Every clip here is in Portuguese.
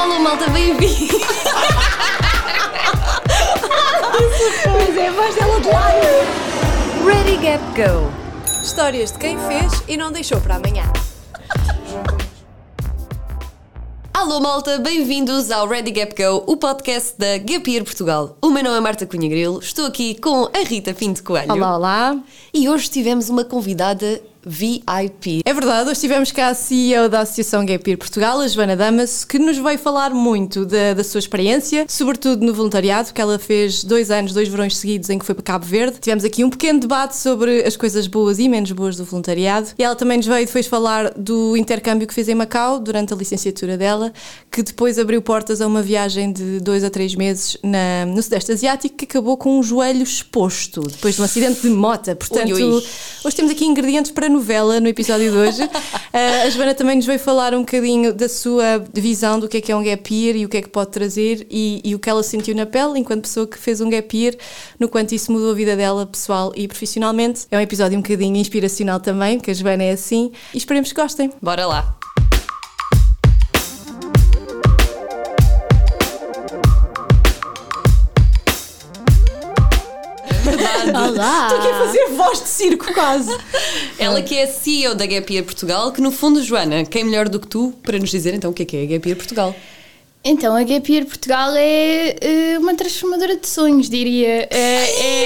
Alô, malta, bem-vindo! Mas é a voz dela de lado. Ready, Gap, Go! Histórias de quem fez e não deixou para amanhã. Alô, malta, bem-vindos ao Ready, Gap, Go, o podcast da Gap Year Portugal. O meu nome é Marta Cunha Grilo, estou aqui com a Rita Pinto Coelho. Olá, olá. E hoje tivemos uma convidada VIP. É verdade, hoje tivemos cá a CEO da Associação Gapir Portugal, a Joana Damas, que nos veio falar muito da, da sua experiência, sobretudo no voluntariado, que ela fez dois anos, dois verões seguidos em que foi para Cabo Verde. Tivemos aqui um pequeno debate sobre as coisas boas e menos boas do voluntariado. E ela também nos veio depois falar do intercâmbio que fez em Macau durante a licenciatura dela, que depois abriu portas a uma viagem de dois a três meses na, no Sudeste Asiático, que acabou com um joelho exposto, depois de um acidente de mota. Portanto, Ui, ui. hoje temos aqui ingredientes para novela no episódio de hoje. Uh, a Joana também nos veio falar um bocadinho da sua visão do que é que é um gap year e o que é que pode trazer e, e o que ela sentiu na pele enquanto pessoa que fez um gap year, no quanto isso mudou a vida dela pessoal e profissionalmente. É um episódio um bocadinho inspiracional também, porque a Joana é assim e esperemos que gostem. Bora lá! Olá! Estou aqui a fazer voz de circo quase. Ela que é CEO da Gap Year Portugal, que no fundo, Joana, quem melhor do que tu para nos dizer então o que é que é a Gap Year Portugal? Então, a Gap Year Portugal é eh, uma transformadora de sonhos, diria. É, é,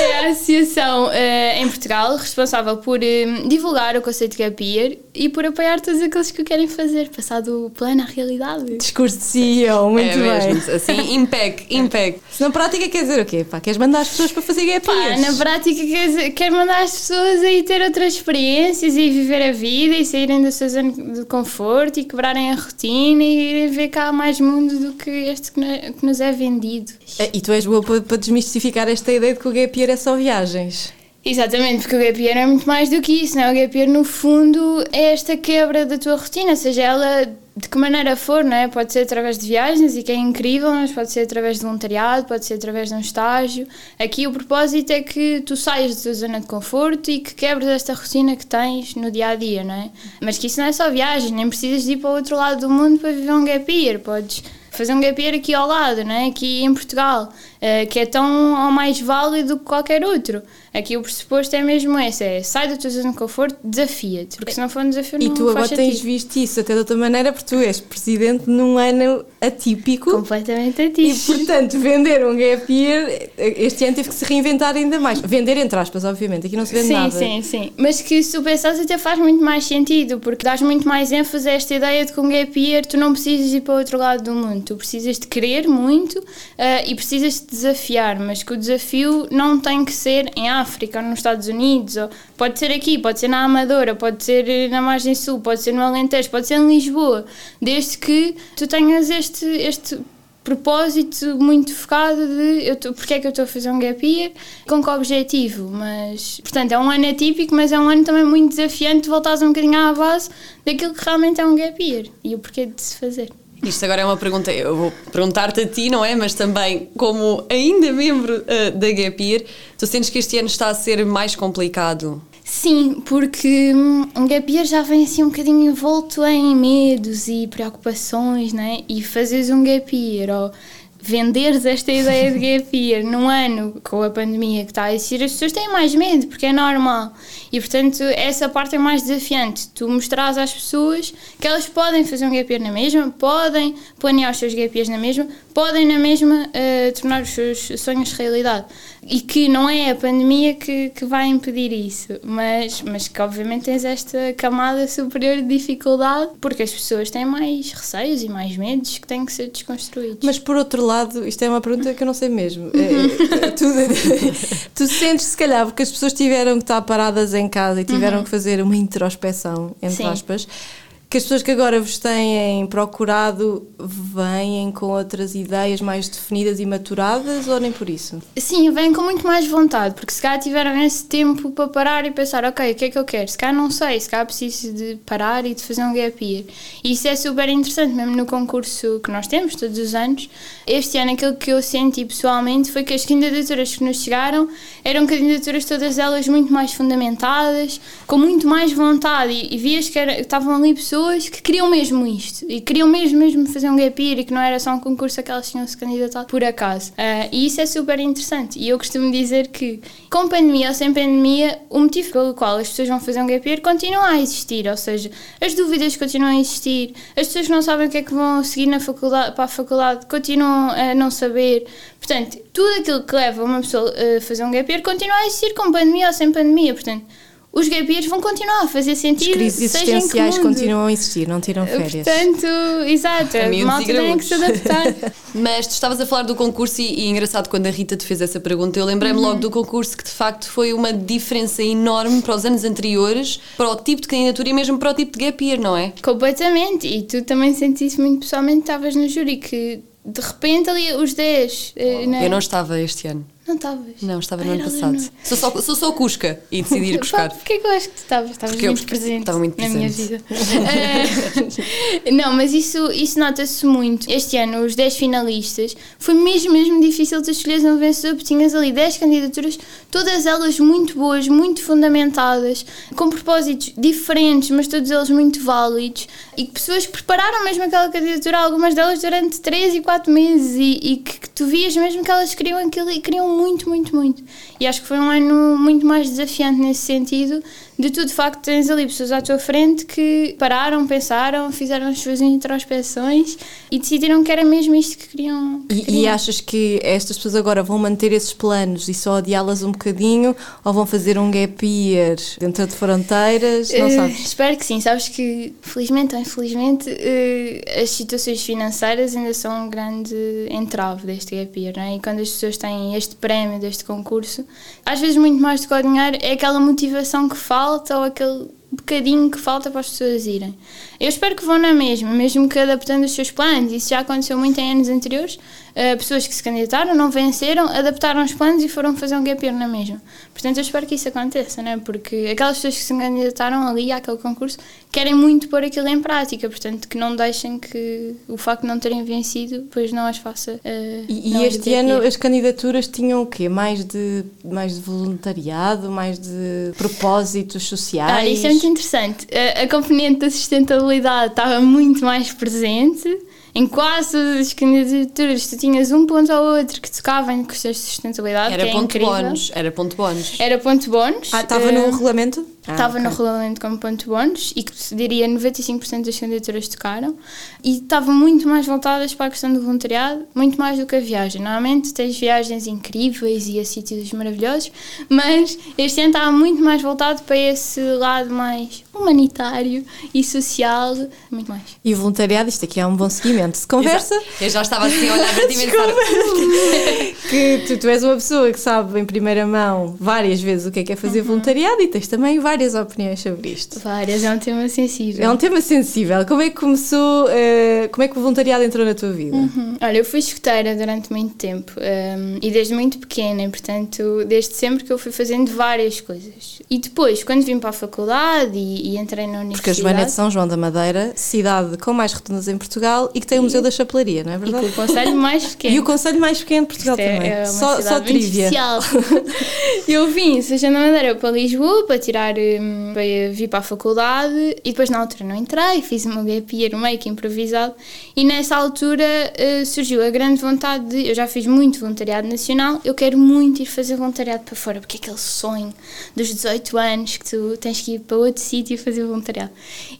é a associação eh, em Portugal responsável por eh, divulgar o conceito de Gap Year e por apoiar todos aqueles que o querem fazer, passar do plano à realidade. Discurso de CEO, muito é bem. mesmo, assim, impec, impec. Se na prática quer dizer o quê? Pá, queres mandar as pessoas para fazer gap Pá, years? na prática quer, dizer- quer mandar as pessoas a ir ter outras experiências e viver a vida e saírem da sua zona de conforto e quebrarem a rotina e irem ver cá mais mundo do que este que no- que nos é vendido. Ah, E tu és boa para, desmistificar esta ideia de que o gap year é só viagens. Exatamente, porque o gap year é muito mais do que isso, não é? O gap year, no fundo, é esta quebra da tua rotina, seja ela de que maneira for, não é? Pode ser através de viagens, e que é incrível, mas pode ser através de voluntariado, pode ser através de um estágio. Aqui o propósito é que tu saias da tua zona de conforto e que quebres esta rotina que tens no dia a dia, não é? Mas que isso não é só viagem, nem precisas de ir para o outro lado do mundo para viver um gap year, podes fazer um gap year aqui ao lado, não é? aqui em Portugal, que é tão ou mais válido que qualquer outro. Aqui o pressuposto é mesmo esse, é sai da tua zona de conforto, desafia-te, porque se não for um desafio E não tu faz agora tens sentido. visto isso até de outra maneira, porque tu és presidente num ano atípico. Completamente E atípico. portanto, vender um gap year, este ano teve que se reinventar ainda mais. Vender entre aspas, obviamente, aqui não se vende Sim, nada. sim, sim. Mas que se tu pensares até faz muito mais sentido, porque dás muito mais ênfase a esta ideia de que um gap year tu não precisas ir para o outro lado do mundo, tu precisas de querer muito ah, e precisas de desafiar, mas que o desafio não tem que ser em África ou nos Estados Unidos, ou pode ser aqui, pode ser na Amadora, pode ser eh, na Margem Sul, pode ser no Alentejo, pode ser em Lisboa, desde que tu tenhas este, este propósito muito focado de eu tô, porque é que eu estou a fazer um gap year, com que objetivo, mas portanto é um ano atípico, mas é um ano também muito desafiante de voltares um bocadinho à base daquilo que realmente é um gap year e o porquê de se fazer. Isto agora é uma pergunta, eu vou perguntar-te a ti, não é? Mas também, como ainda membro eh, da Gap Year, tu sentes que este ano está a ser mais complicado? Sim, porque um gap year já vem assim um bocadinho envolto em medos e preocupações, né? E fazeres um gap year ou venderes esta ideia de gap year num ano com a pandemia que está a existir, as pessoas têm mais medo, porque é normal. E portanto, essa parte é mais desafiante. Tu mostrares às pessoas que elas podem fazer um gap year na mesma, podem planear os seus gap years na mesma, podem na mesma eh, tornar os seus sonhos realidade. E que não é a pandemia que, que vai impedir isso, mas, mas que obviamente tens esta camada superior de dificuldade, porque as pessoas têm mais receios e mais medos que têm que ser desconstruídos. Mas por outro lado, isto é uma pergunta que eu não sei mesmo. É, tu, tu sentes, se calhar, porque as pessoas tiveram que estar paradas em casa e tiveram que fazer uma introspeção, entre Sim. aspas, que as pessoas que agora vos têm procurado vêm com outras ideias mais definidas e maturadas ou nem por isso? Sim, vêm com muito mais vontade, porque se calhar tiveram esse tempo para parar e pensar, ok, o que é que eu quero? Se calhar não sei, se calhar preciso de parar e de fazer um gap year. E isso é super interessante, mesmo no concurso que nós temos todos os anos. Este ano aquilo que eu senti pessoalmente foi que as candidaturas que nos chegaram eram candidaturas todas elas muito mais fundamentadas, com muito mais vontade e, e vias que era- estavam ali pessoas pessoas que queriam mesmo isto e queriam mesmo, mesmo fazer um gap year e que não era só um concurso que elas tinham se candidatado por acaso. Uh, e isso é super interessante. E eu costumo dizer que, com pandemia ou sem pandemia, o motivo pelo qual as pessoas vão fazer um gap year continua a existir. Ou seja, as dúvidas continuam a existir, as pessoas que não sabem o que é que vão seguir na faculdade, para a faculdade continuam a não saber. Portanto, tudo aquilo que leva uma pessoa a fazer um gap year continua a existir com pandemia ou sem pandemia. Portanto, os gap years vão continuar a fazer sentido. As crises existenciais continuam a existir, não tiram férias. Portanto, exato, a malta tem que se adaptar. Mas tu estavas a falar do concurso e, e engraçado quando a Rita te fez essa pergunta, eu lembrei-me uhum. logo do concurso que de facto foi uma diferença enorme para os anos anteriores, para o tipo de candidatura e mesmo para o tipo de gap year, não é? Completamente, e tu também sentiste muito pessoalmente, estavas no júri que de repente ali os 10. Oh. Né? Eu não estava este ano. Não estavas? Não, estava no ano passado. Sou só, sou só Cusca e decidi ir buscar. Porquê é que eu acho que tu estavas? Estavas muito presente estava muito presente. na minha vida. uh, não, mas isso, isso nota-se muito. Este ano, os 10 finalistas, foi mesmo, mesmo difícil de escolher um vencedor, porque tinhas ali 10 candidaturas, todas elas muito boas, muito fundamentadas, com propósitos diferentes, mas todos eles muito válidos, e pessoas que prepararam mesmo aquela candidatura, algumas delas durante 3 e 4 meses, e, e que, que tu vias mesmo que elas queriam aquilo e queriam muito, muito, muito. E acho que foi um ano muito mais desafiante nesse sentido, de tu de facto tens ali pessoas à tua frente que pararam, pensaram, fizeram as suas introspeções e decidiram que era mesmo isto que queriam. Que e, queriam. e, achas que estas pessoas agora vão manter esses planos e só adiá-las um bocadinho ou vão fazer um gap year dentro de fronteiras? Não uh, sabes? Espero que sim. Sabes que, felizmente ou infelizmente, uh, as situações financeiras ainda são um grande entrave deste gap year, não é? E quando as pessoas têm este prémio deste concurso, às vezes muito mais do que o dinheiro é aquela motivação que falta ou aquele bocadinho que falta para as pessoas irem. Eu espero que vão na mesma, mesmo que adaptando os seus planos. Isso já aconteceu muito em anos anteriores. Uh, pessoas que se candidataram, não venceram, adaptaram os planos e foram fazer um gap year na mesma. Portanto, eu espero que isso aconteça, né? porque aquelas pessoas que se candidataram ali àquele concurso querem muito pôr aquilo em prática. Portanto, que não deixem que o facto de não terem vencido depois não as faça. Uh, e, e este ano as candidaturas tinham o quê? Mais de, mais de voluntariado, mais de propósitos sociais? Ah, isso é muito interessante. A, a componente da sustentabilidade estava muito mais presente. Em quase todas as candidaturas, tu tinhas um ponto ou outro que tocava em questões de sustentabilidade. Era que é ponto incrível. bónus. Era ponto bónus. Era ponto bónus. Ah, estava uh, no regulamento? Ah, estava okay. no regulamento como ponto bónus e que diria 95% das candidaturas tocaram e estavam muito mais voltadas para a questão do voluntariado, muito mais do que a viagem. Normalmente tens viagens incríveis e a sítios maravilhosos, mas este ano estava muito mais voltado para esse lado mais humanitário e social, muito mais. E o voluntariado, isto aqui é um bom seguimento. Se conversa. Eu já estava assim a olhar para ti e pensar. que tu, tu és uma pessoa que sabe em primeira mão várias vezes o que é que é fazer uhum. voluntariado e tens também várias opiniões sobre isto. Várias, é um tema sensível. É um tema sensível. Como é que começou, uh, como é que o voluntariado entrou na tua vida? Uhum. Olha, eu fui escoteira durante muito tempo um, ehm, e desde muito pequena, portanto, desde sempre que eu fui fazendo várias coisas. E depois, quando vim para a faculdade e, e entrei na universidade... Porque a Joana é de São João da Madeira, cidade com mais rotundas em Portugal e que tem o Museu da Chapelaria, não é verdade? E o conselho mais pequeno. E o conselho mais pequeno de Portugal Isto também. É, é só, só trivia. eu vim, seja na Madeira, para Lisboa para tirar para vir para a faculdade e depois na altura não entrei, fiz meu gap year meio que improvisado e nessa altura uh, surgiu a grande vontade de, eu já fiz muito voluntariado nacional, eu quero muito ir fazer voluntariado para fora, porque é aquele sonho dos 18 anos que tu tens que ir para outro sítio fazer voluntariado.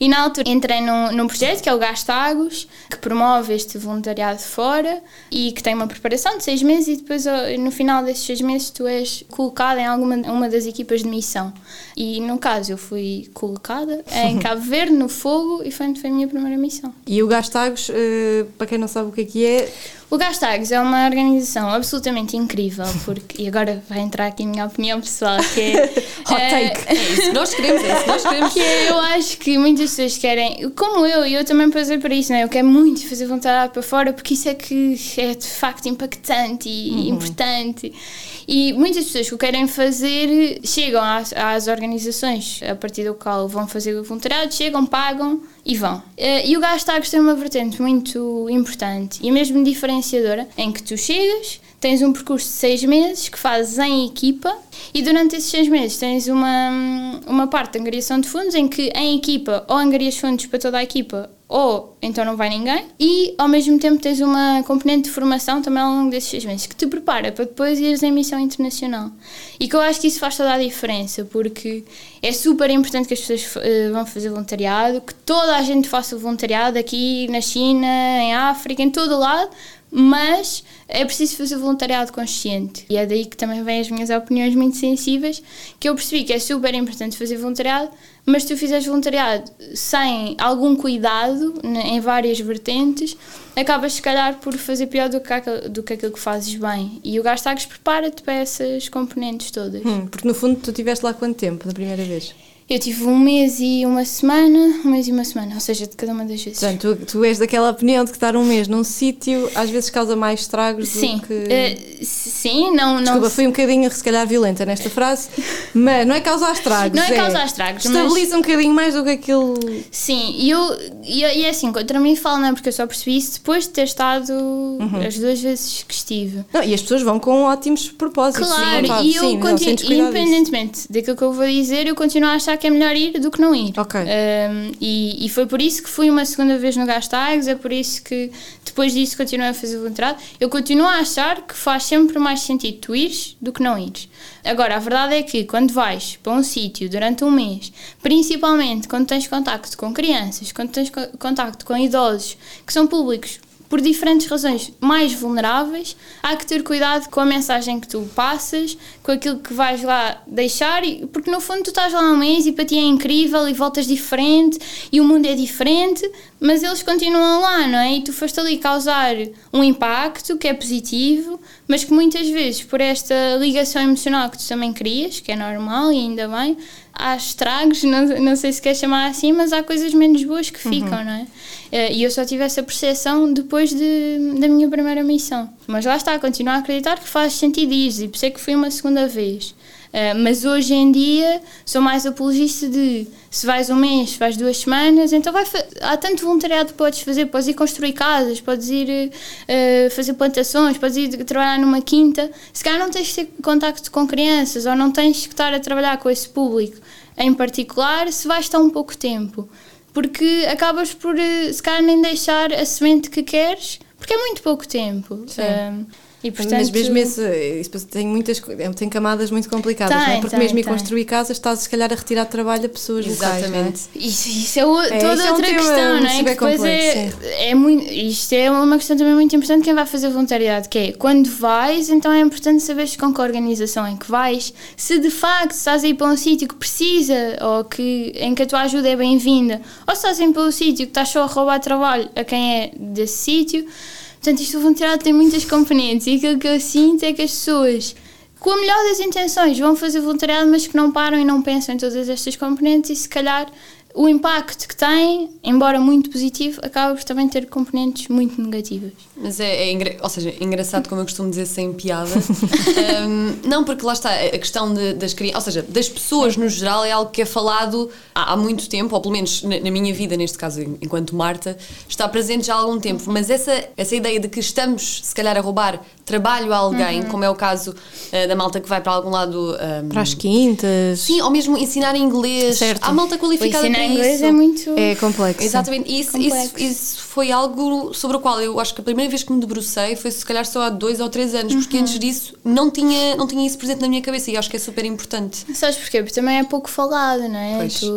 E na altura entrei num, num projeto que é o Gastagos, que promove este voluntariado fora e que tem uma preparação de seis meses e depois no final desses seis meses tu és colocado em alguma uma das equipas de missão. E no caso eu fui colocada em Cabo Verde, no fogo, e foi, foi a minha primeira missão. E o Gastagos, uh, para quem não sabe o que é que é... O Gastagos é uma organização absolutamente incrível, porque, e agora vai entrar aqui a minha opinião pessoal, que é... Hot take! É, é isso, nós queremos, é isso, nós queremos. Que é, eu acho que muitas pessoas querem, como eu, e eu também passei por isso, né? eu quero muito fazer vontade para fora, porque isso é que é de facto impactante e uhum. importante. E muitas pessoas que o querem fazer chegam às, às organizações a partir do qual vão fazer o voluntariado, chegam, pagam e vão. Eh, e o Gastagos tem uma vertente muito importante e mesmo diferenciadora, em que tu chegas, tens um percurso de seis meses que fazes em equipa e durante esses seis meses tens uma, uma parte de angariação de fundos em que em equipa ou angarias fundos para toda a equipa ou então não vai ninguém. E ao mesmo tempo tens uma componente de formação também ao longo desses seis meses que te prepara para depois ires em missão internacional. E que eu acho que isso faz toda a diferença porque é super importante que as pessoas uh, vão fazer voluntariado que toda a gente faça voluntariado aqui na China, em África, em todo o lado mas é preciso fazer voluntariado consciente. E é daí que também vêm as minhas opiniões muito sensíveis, que eu percebi que é super importante fazer voluntariado, mas se tu fizeres voluntariado sem algum cuidado, né, em várias vertentes, acabas se calhar por fazer pior do que, aquilo, do que aquilo que fazes bem. E o Gastags prepara-te para essas componentes todas. Hum, porque no fundo tu estiveste lá quanto tempo da primeira vez? Eu tive um mês e uma semana, um mês e uma semana, ou seja, de cada uma das vezes. Portanto, tu, tu és daquela opinião de que estar um mês num sítio às vezes causa mais estragos sim. do que. Uh, sim, não. não Desculpa, fui um bocadinho, se calhar, violenta nesta frase, mas não é causar estragos. Não é, é causar estragos. Estabiliza mas... um bocadinho mais do que aquilo. Sim, e, eu, e, e é assim, contra mim falo, não é? Porque eu só percebi isso depois de ter estado uhum. as duas vezes que estive. Não, e as pessoas vão com ótimos propósitos. Claro, e eu, sim, continuo, independentemente daquilo que eu vou dizer, eu continuo a achar que é melhor ir do que não ir. Ok. Um, e, e foi por isso que fui uma segunda vez no Gastags, é por isso que depois disso continuei a fazer voluntariado. Eu continuo a achar que faz sempre mais sentido tu ires do que não ires. Agora, a verdade é que quando vais para um sítio durante um mês, principalmente quando tens contacto com crianças, quando tens contacto com idosos que são públicos por diferentes razões mais vulneráveis, há que ter cuidado com a mensagem que tu passas, com aquilo que vais lá deixar, porque no fundo tu estás lá um mês e para ti é incrível e voltas diferente e o mundo é diferente, mas eles continuam lá, não é? E tu foste ali causar um impacto que é positivo, mas que muitas vezes, por esta ligação emocional que tu também crias, que é normal e ainda bem, há estragos, não, não sei se quer chamar assim, mas há coisas menos boas que ficam, uhum. não é? Eh, e eu só tive essa percepção depois de, da minha primeira missão. Mas lá está, continuo a acreditar que faz sentido isso, e por isso é que fui uma segunda vez. Uh, mas hoje em dia sou mais apologista de se vais um mês, se vais duas semanas, então vai há tanto voluntariado que podes fazer, podes ir construir casas, podes ir uh, fazer plantações, podes ir trabalhar numa quinta. Se calhar não tens de ter contacto com crianças ou não tens que estar a trabalhar com esse público em particular se vais estar um pouco tempo. Porque acabas por, se calhar, nem deixar a semente que queres, porque é muito pouco tempo. Sim. Um, e, portanto, Mas mesmo esse, isso tem muitas é, tem camadas muito complicadas, tem, não é? Porque tem, mesmo em construir casas estás se calhar a retirar trabalho a pessoas Exatamente. locais. É? Isso, isso, é, o, é toda é outra um questão, não é? Que depois é, é muito, isto é uma questão também muito importante quem vai fazer voluntariado, que é quando vais, então é importante saberes com que organização em que vais, se de facto estás a ir para um sítio que precisa ou que, em que a tua ajuda é bem-vinda, ou se estás a ir para um sítio que estás só a roubar trabalho a quem é desse sítio Portanto, isto do voluntariado tem muitas componentes e aquilo que eu sinto é que as pessoas, com a melhor das intenções, vão fazer voluntariado, mas que não param e não pensam em todas estas componentes e se calhar o impacto que tem, embora muito positivo, acaba por também ter componentes muito negativas. Mas é, é ou seja, é engraçado, como eu costumo dizer, sem piada. um, não, porque lá está, a questão de, das crianças, ou seja, das pessoas no geral, é algo que é falado há, há, muito tempo, ou pelo menos na, na, minha vida, neste caso, enquanto Marta, está presente já há algum tempo. Mas essa, essa ideia de que estamos, se calhar, a roubar trabalho a alguém, uhum. como é o caso uh, da malta que vai para algum lado. Um, para as quintas. Sim, ou mesmo ensinar inglês. Certo. Há malta qualificada para inglês isso. é muito. É complexo. Exatamente. Isso, complexo. Isso, isso foi algo sobre o qual eu acho que a primeira vez que me debrucei foi se calhar só há dois ou três anos, uhum. porque antes disso não tinha, não tinha isso presente na minha cabeça e acho que é super importante. Sabes porquê? Porque também é pouco falado, não é? Pois. Tu,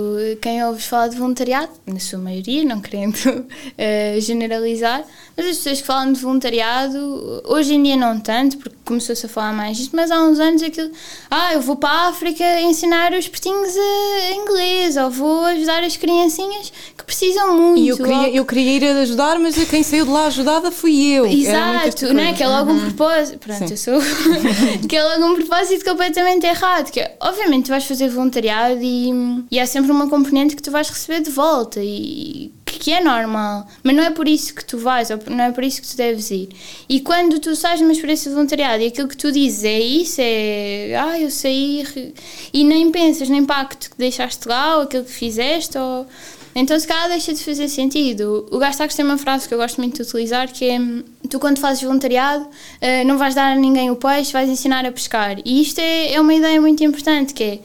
quem ouves falar de voluntariado, na sua maioria, não querendo uh, generalizar, mas as pessoas que falam de voluntariado, hoje em dia não tanto, porque começou-se a falar mais disto, mas há uns anos aquilo, ah, eu vou para a África ensinar os pertinhos a inglês, ou vou ajudar as criancinhas que precisam muito. E eu queria, eu queria ir ajudar, mas quem saiu de lá ajudada fui eu. Exato, não é? Que é logo um uhum. propósito. Pronto, Sim. eu sou. que é logo um propósito completamente errado. Que é, obviamente, tu vais fazer voluntariado e, e há sempre uma componente que tu vais receber de volta. E que é normal, mas não é por isso que tu vais, ou não é por isso que tu deves ir. E quando tu sais numa experiência de voluntariado e aquilo que tu dizes é isso, é ah, eu saí e nem pensas no impacto que deixaste lá, ou aquilo que fizeste, ou então se calhar deixa de fazer sentido. O Gastax tem uma frase que eu gosto muito de utilizar que é tu quando fazes voluntariado uh, não vais dar a ninguém o peixe, vais ensinar a pescar. E isto é, é uma ideia muito importante, que é,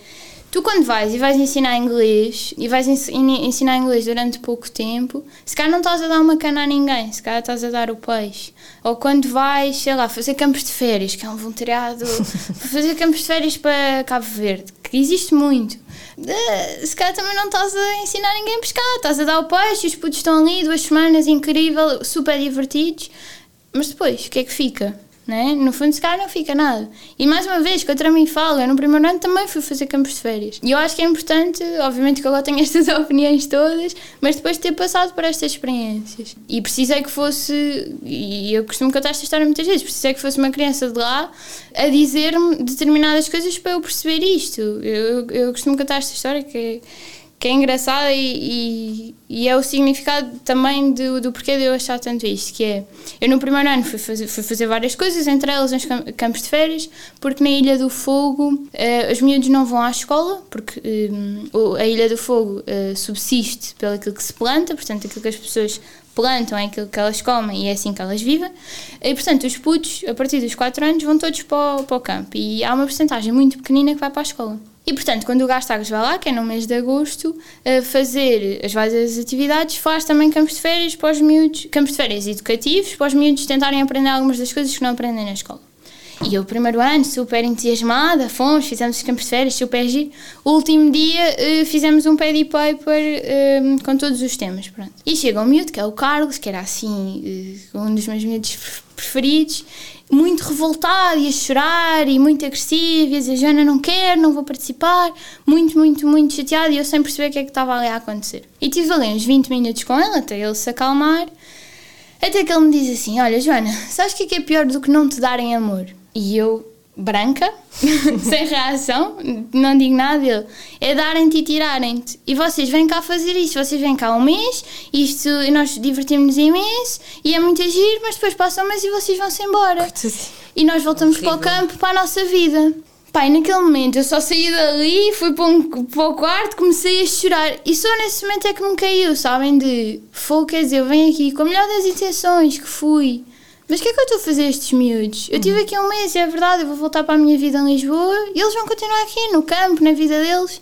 tu quando vais e vais ensinar inglês, e vais ensinar inglês durante pouco tempo, se calhar não estás a dar uma cana a ninguém, se calhar estás a dar o peixe. Ou quando vais, sei lá, fazer campos de férias, que é um voluntariado, fazer campos de férias para Cabo Verde, que existe muito se calhar também não estás a ensinar ninguém a pescar, estás a dar o peixe, os putos estão ali duas semanas, incrível, super divertidos, mas depois, o que é que fica? Né? No fundo, se calhar não fica nada. E mais uma vez, contra mim falo, eu no primeiro ano também fui fazer campos de férias. E eu acho que é importante, obviamente que agora tenho estas opiniões todas, mas depois de ter passado por estas experiências. E precisei que fosse, e eu costumo contar esta história muitas vezes, precisei que fosse uma criança de lá a dizer-me determinadas coisas para eu perceber isto. Eu, eu costumo contar esta história que é que é engraçada e, e, e, é o significado também do, do porquê de eu achar tanto isto, que é, eu no primeiro ano fui fazer, fui fazer várias coisas, entre elas uns campos de férias, porque na Ilha do Fogo eh, os miúdos não vão à escola, porque eh, a Ilha do Fogo eh, subsiste pelo aquilo que se planta, portanto aquilo que as pessoas plantam é aquilo que elas comem e é assim que elas vivem. E, portanto, os putos, a partir dos 4 anos, vão todos para o, para o campo. E há uma porcentagem muito pequenina que vai para a escola. E, portanto, quando o Gastagas vai lá, que é no mês de agosto, fazer as várias atividades, faz também campos de férias para os miúdos, campos de férias educativos, para os miúdos tentarem aprender algumas das coisas que não aprendem na escola. E eu, primeiro ano, super entusiasmada, fomos, fizemos os campos de férias, super giro. O último dia uh, fizemos um paddy paper uh, com todos os temas, pronto. E chega um miúdo, que é o Carlos, que era assim, uh, um dos meus miúdos preferidos, muito revoltado e a chorar e muito agressivo e a dizer, Joana, não quero, não vou participar, muito, muito, muito chateado e eu sem perceber o que é que estava ali a acontecer. E tive ali uns 20 minutos com ele até ele se acalmar, até que ele me diz assim, olha Joana, sabes o que é, que é pior do que não te darem amor? E eu, branca, sem reação, não digo nada dele. É darem-te e tirarem-te. E vocês vêm cá fazer isto, vocês vêm cá um mês, isto, e nós divertimos-nos imenso, e é muito agir, mas depois passa um mês e vocês vão-se embora. E nós voltamos para o campo, para a nossa vida. Pai, naquele momento eu só saí dali, fui para, um, para o quarto, comecei a chorar. E só nesse momento é que me caiu, sabem? De fogo, quer dizer, eu venho aqui com a melhor das intenções que fui mas o que é que eu estou a fazer estes miúdos? Eu estive aqui um mês é verdade, eu vou voltar para a minha vida em Lisboa e eles vão continuar aqui no campo, na vida deles.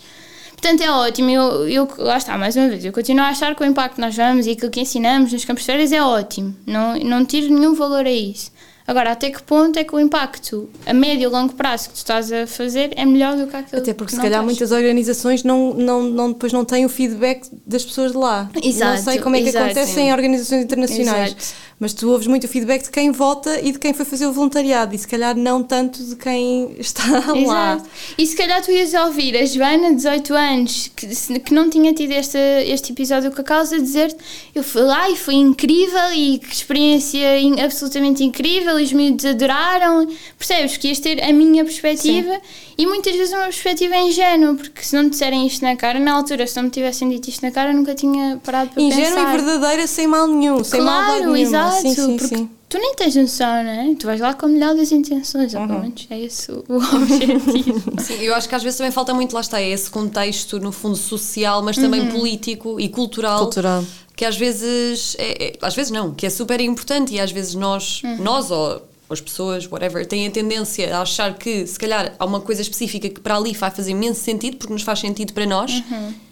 Portanto, é ótimo. Eu, eu, lá está, mais uma vez, eu continuo a achar que o impacto que nós vamos e aquilo que ensinamos nos campos de férias é ótimo. Não, não tiro nenhum valor a isso. Agora, até que ponto é que o impacto a médio e longo prazo que tu estás a fazer é melhor do que aquilo Até porque se calhar estás. muitas organizações não, não, não, depois não têm o feedback das pessoas de lá. Exato, não sei como é que exato, acontece sim. em organizações internacionais. Exato. Mas tu ouves muito o feedback de quem vota e de quem foi fazer o voluntariado e se calhar não tanto de quem está lá. Exato. E se calhar tu ias ouvir a Joana, 18 anos, que, que não tinha tido este, este episódio com a causa, dizer eu fui lá e foi incrível e que experiência in, absolutamente incrível e os miúdos adoraram. Percebes? Que ias ter a minha perspectiva e muitas vezes uma perspectiva ingênua, porque se não me disserem isto na cara, na altura, se não me tivessem dito isto na cara, eu nunca tinha parado para Ingênua pensar. e verdadeira sem mal nenhum, sem Claro, maldade nenhuma. exato. Sim, sim, porque sim. tu nem tens noção, não é? Tu vais lá com a melhor das intenções, ou Uhum. pelo menos é esse o o objetivo. Sim, eu acho que às vezes também falta muito, lá está, é esse contexto, no fundo, social, mas também político e cultural. Cultural. Que às vezes, é, é- às vezes não, que é super importante e às vezes nós, nós ou as pessoas, whatever, têm a tendência a achar que se calhar há uma coisa específica que para ali vai fazer imenso sentido, porque nos faz sentido para nós,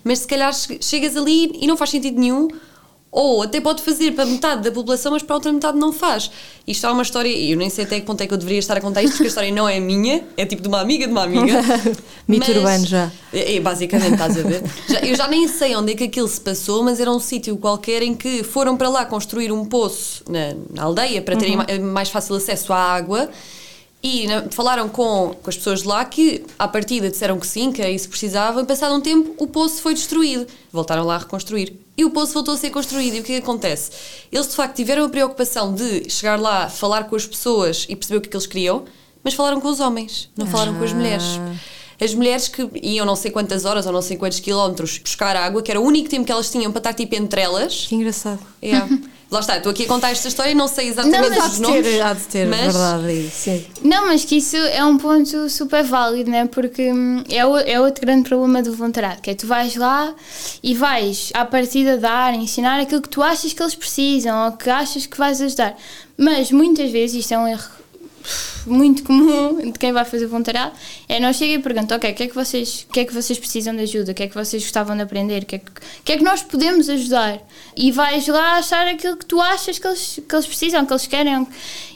mas se calhar che- chegas ali e não faz sentido nenhum, ou até pode fazer para metade da população, mas para a outra metade não faz. Isto é uma história, e eu nem sei até que ponto é que eu deveria estar a contar isto, porque a história não é minha, é tipo de uma amiga de uma amiga. Mito Mas- urbano já. É, é, basicamente, estás a ver? Já- eu já nem sei onde é que aquilo se passou, mas era um sítio qualquer em que foram para lá construir um poço na, na aldeia para terem ma- mais fácil acesso à água. E né, falaram com, com as pessoas de lá que, à partida, disseram que sim, que isso que precisavam, e passado um tempo o poço foi destruído. Voltaram lá a reconstruir. E o poço voltou a ser construído. E o que é que acontece? Eles, de facto, tiveram a preocupação de chegar lá, falar com as pessoas e perceber o que é que eles queriam, mas falaram com os homens, não falaram com as mulheres. As mulheres que iam não sei quantas horas ou não sei quantos quilómetros buscar água, que era o único tempo que elas tinham para estar tipo entre elas. Que engraçado. É. Lá está, estou aqui a contar esta história e não sei exatamente Não, mas os de nomes. ter, há de ter, mas- verdade. aí, Sim. Não, mas que isso é um ponto super válido, né? Porque hum, é, o- é outro grande problema do voluntariado, que é tu vais lá e vais à partida dar, ensinar aquilo que tu achas que eles precisam ou que achas que vais ajudar. Mas muitas vezes, isto é um erro muito comum de quem vai fazer voluntariado, é nós chega e pergunta, ok, o que é que vocês, o que é que vocês precisam de ajuda? O que é que vocês gostavam de aprender? O que é que, que, é que nós podemos ajudar? E vais lá achar aquilo que tu achas que eles, que eles precisam, que eles querem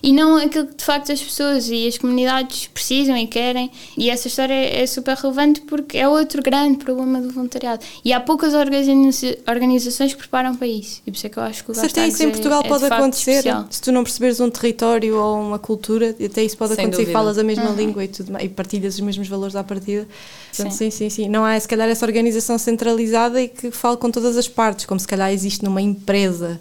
e não aquilo que de facto as pessoas e as comunidades precisam e querem. E essa história é, é super relevante porque é outro grande problema do voluntariado. E há poucas organiza- organizações que preparam para isso. E por isso é que eu acho que o Gastags isso em é- Portugal é de pode acontecer. especial. Se tu não perceberes um território ou uma cultura, até isso pode Sem acontecer e dúvida. falas a mesma língua e, tudo, e partilhas os mesmos valores à partida. Portanto, sim. Sim. sim, sim, Não há, se calhar, essa organização centralizada e que fala com todas as partes, como se calhar existe numa empresa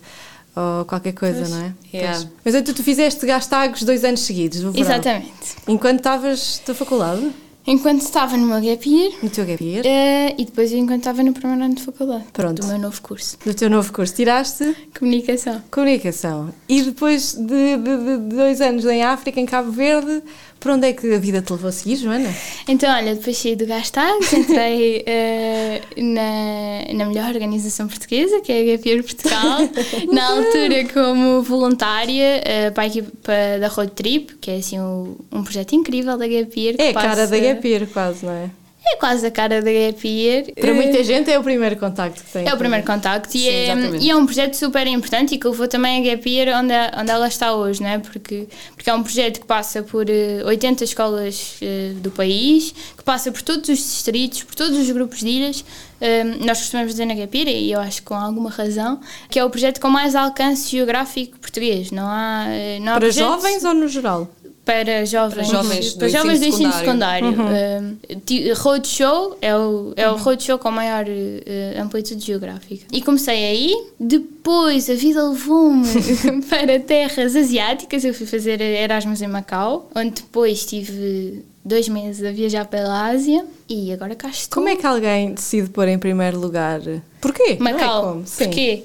ou qualquer coisa, Pois. não é? Yeah. Mas então tu fizeste gastagos dois anos seguidos, do verão. Exatamente. Enquanto estavas na faculdade, Enquanto estava no meu gap year, no teu gap year, eh, e depois enquanto estava no primeiro ano de faculdade. Pronto. Do meu novo curso. no teu novo curso, tiraste Comunicação. comunicação. E depois de, de- de dois anos em África, em Cabo Verde, para onde é que a vida te levou a seguir, Joana? Então, olha, depois saí do Gastags, entrei eh, na, na melhor organização portuguesa, que é a Year Portugal, na altura como voluntária eh, para a equipa da Road Trip, que é assim um, um projeto incrível da que É a cara da Year, quase, não é? É quase a cara da Gap Year. Para Eh, muita gente é o primeiro contacto que tem. É o primeiro contacto e, Sim, é, e é um projeto super importante e que levou também a Gap Year onde, onde ela está hoje, não é? Porque, porque é um projeto que passa por eh, 80 escolas eh, do país, que passa por todos os distritos, por todos os grupos de ilhas. Eh, nós costumamos dizer na Gap Year, e eu acho que com alguma razão, que é o projeto com mais alcance geográfico português. Não há, eh, não há Para projetos- jovens ou no geral? Para jovens, Para jovens do para jovens do ensino secundário. Uhum. Um, ti- roadshow é o, é o roadshow com maior eh, amplitude geográfica. E comecei aí, depois a vida levou-me para terras asiáticas. Eu fui fazer Erasmus em Macau, onde depois tive dois meses a viajar pela Ásia e agora cá estou. Como é que alguém decide pôr em primeiro lugar? Porquê? Não é Macau. como? Sim. Porquê?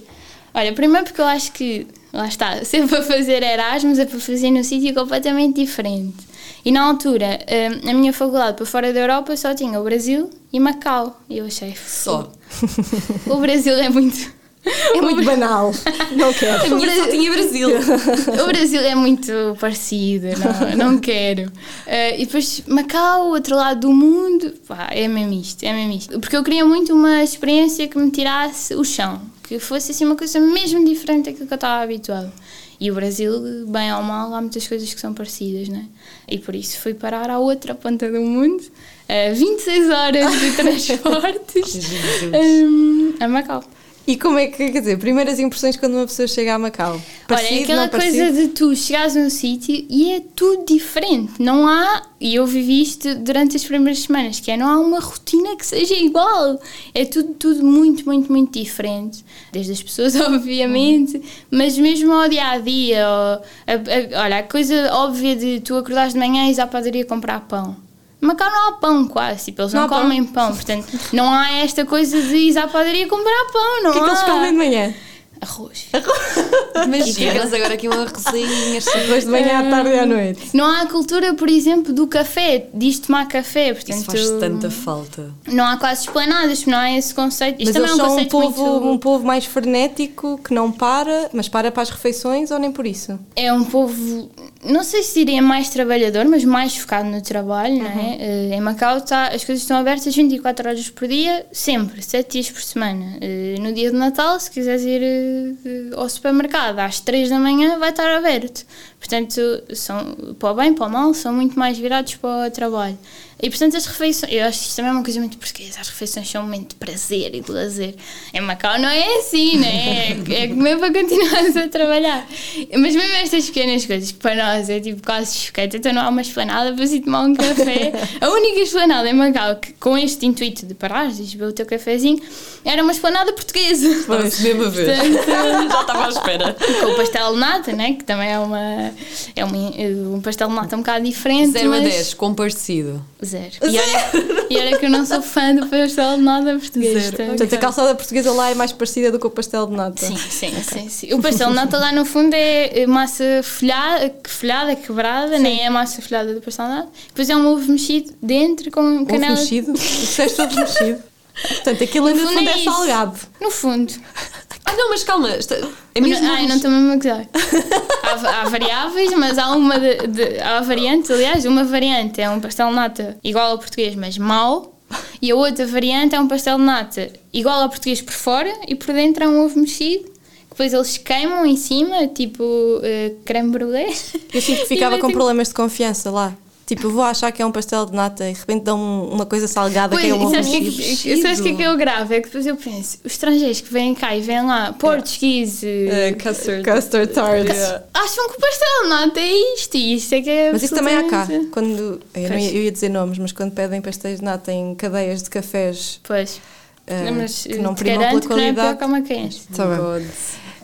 Olha, primeiro porque eu acho que, lá está, se é para fazer Erasmus, é para fazer num sítio completamente diferente. E na altura, hum, a minha faculdade para fora da Europa só tinha o Brasil e Macau. E eu achei, Só. o Brasil é muito. É muito banal. Não quero. A minha só tinha Brasil. O Brasil é muito parecido, não, não quero. Eh, e depois Macau, outro lado do mundo, pá, é mesmo isto, é mesmo isto. Porque eu queria muito uma experiência que me tirasse o chão, que fosse assim uma coisa mesmo diferente daquilo que eu estava habituado. E o Brasil, bem ou mal, há muitas coisas que são parecidas, não é? E por isso fui parar à outra ponta do mundo, a 26 horas de transportes, hum, a Macau. E como é que, quer dizer, primeiras impressões quando uma pessoa chega a Macau? Parecido, Olha, aquela não coisa de tu chegares num sítio e é tudo diferente. Não há, e eu vivi isto durante as primeiras semanas, que é não há uma rotina que seja igual. É tudo, tudo muito, muito, muito diferente. Desde as pessoas, obviamente, mas mesmo ao dia a dia. olha, a coisa óbvia de tu acordares de manhã e ir à padaria comprar pão. Macau não há pão quase, tipo, eles não, Não há pão. comem pão. portanto não há esta coisa de ir à padaria comprar pão, não O que é que eles comem de manhã? Arroz. Imagina-nos agora aqui uma arrozinhas. Depois de manhã, à tarde e à noite. Não há a cultura, por exemplo, do café, diz tomar café, portanto... Isso faz tanta falta. Não há quase esplanadas, não há esse conceito. Isto Mas também é um são um conceito povo, muito... um povo mais frenético, que não para, mas para para as refeições ou nem por isso? É um povo, não sei se diria mais trabalhador, mas mais focado no trabalho, não Uhum. é? Eh, Em Macau tá, as coisas estão abertas 24 horas por dia, sempre, 7 dias por semana. Eh, No dia de Natal, se quiseres ir ao supermercado às 3 da manhã, vai estar aberto. Portanto, são, para o bem, para o mal, são muito mais virados para o trabalho. E portanto as refeições, eu acho que isto também é uma coisa muito portuguesa, as refeições são um momento de prazer e de lazer. Em Macau não é assim, né? É, é comer para continuares a trabalhar. Mas mesmo estas pequenas coisas que para nós é tipo quase chocante, então não há uma esplanada para ir tomar um café. A única esplanada em Macau que com este intuito de parares e beber o teu cafezinho era uma esplanada portuguesa. Estava-se mesmo a ver. Portanto, Já estava à espera. com o pastel nata, né? que também é, uma, é um, um pastel de nata um bocado diferente. 0 a mas- 10, comparecido. zero. E olha, e olha que eu não sou fã do pastel de nata português. Zero. tá? Portanto, a calçada portuguesa lá é mais parecida do que o pastel de nata. Sim, sim, sim, sim. O pastel de nata lá no fundo é massa folhada, folhada quebrada, nem é a massa folhada do pastel de nata. Depois é um ovo mexido dentro com Ovo canela. mexido. Disseste ovo mexido. Portanto, aquilo No no fundo fundo é é salgado. No fundo. Ah, não, mas calma. Está, é mesmo. Ai, não estou mesmo a gozar. Há, há variáveis, mas há uma de, de- há variantes, aliás, uma variante é um pastel de nata igual ao português, mas mau. E a outra variante é um pastel de nata igual ao português por fora e por dentro é um ovo mexido. que Depois eles queimam em cima, tipo eh, creme brulee. Eu sinto que ficava com problemas de confiança lá. Tipo, eu vou achar que é um pastel de nata e de repente dão uma coisa salgada Pois, que é um sabes o que, é sabes o que é que é o grave? É que depois eu penso, os estrangeiros que vêm cá e vêm lá, português, Uh, custard. Custard tart. Yeah. acham que o pastel de nata é isto e isto é que é Mas isso também há cá. Quando, eu, não eu ia dizer nomes, mas quando pedem pastéis de nata em cadeias de cafés Pois. eh, Mas que não te primam pela que não é qualidade. que quente. Tá bem.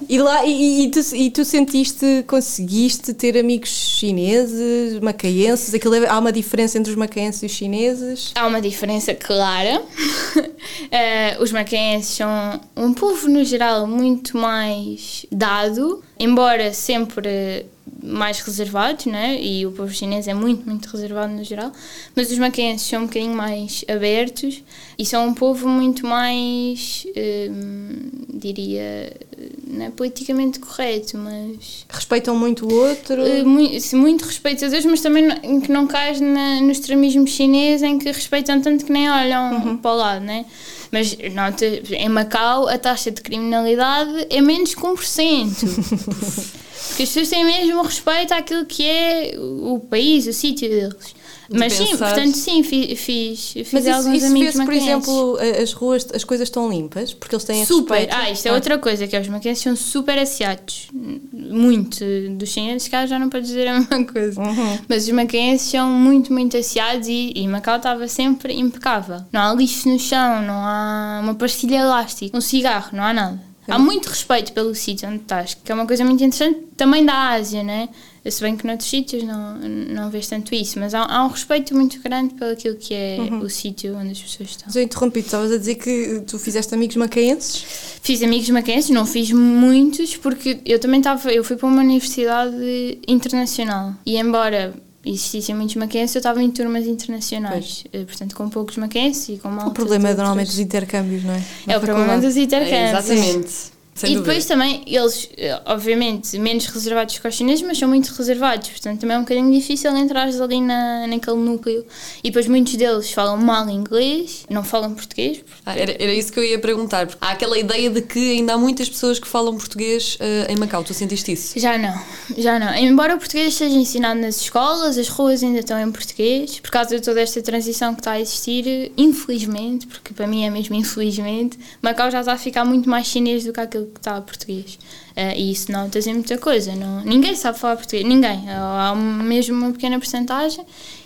E, lá, e, e- tu, e tu sentiste, conseguiste ter amigos chineses, macaenses? Aquilo é- há uma diferença entre os macaenses e os chineses? Há uma diferença clara. Eh, os macaenses são um povo, no geral, muito mais dado, embora sempre mais reservados, né? e o povo chinês é muito, muito reservado no geral, mas os macaenses são um bocadinho mais abertos e são um povo muito mais, hum, diria, não é politicamente correto, mas Respeitam muito o outro? Se muito respeitadores, mas também não- em que não cais na, no extremismo chinês em que respeitam tanto que nem olham para o lado, né? Mas nota, em Macau a taxa de criminalidade é menos que 1%. Porque as pessoas têm mesmo respeito àquilo que é o país, o sítio deles. De Mas sim, pensar. portanto, sim, fi- fiz, fiz, Mas isso, alguns isso amigos vê-se, por exemplo, as ruas, as coisas estão limpas, porque eles têm Super. respeito. Ah, isto é outra coisa, que é os macaenses são super asseados. Muito. Dos chineses, cá já não pode dizer a mesma coisa. Uhum. Mas os macaenses são muito, muito asseados e, e Macau estava sempre impecável. Não há lixo no chão, não há uma pastilha elástica, um cigarro, não há nada. Há muito respeito pelo sítio onde estás, que é uma coisa muito interessante também da Ásia, né? Se bem que noutros sítios não, não vês tanto isso, mas há, há um respeito muito grande pelo aquilo que é o sítio onde as pessoas estão. Mas eu interrompi, estavas a dizer que tu fizeste amigos macaenses? Fiz amigos macaenses, não fiz muitos, porque eu também estava. Eu fui para uma universidade internacional. E embora existissem muitos macaenses, eu estava em turmas internacionais. Eh, Portanto, com poucos macaenses e com malta O problema é normalmente os intercâmbios, não é? Na É o problema dos intercâmbios. É, exatamente. Sem e dúvida. depois também, eles, eh, obviamente, menos reservados que os chineses, mas são muito reservados, portanto também é um bocadinho difícil entrares ali na, naquele núcleo. E depois muitos deles falam mal inglês, não falam português, Ah, era, era isso que eu ia perguntar. porque Há aquela ideia de que ainda há muitas pessoas que falam português eh, em Macau. Tu sentiste isso? Já não, já não. Embora o português seja ensinado nas escolas, as ruas ainda estão em português, por causa de toda esta transição que está a existir, infelizmente, porque para mim é mesmo infelizmente, Macau já está a ficar muito mais chinês do que aquilo que está português. Eh, e isso não em muita coisa. Não, ninguém sabe falar português, ninguém. Há mesmo uma pequena porcentagem.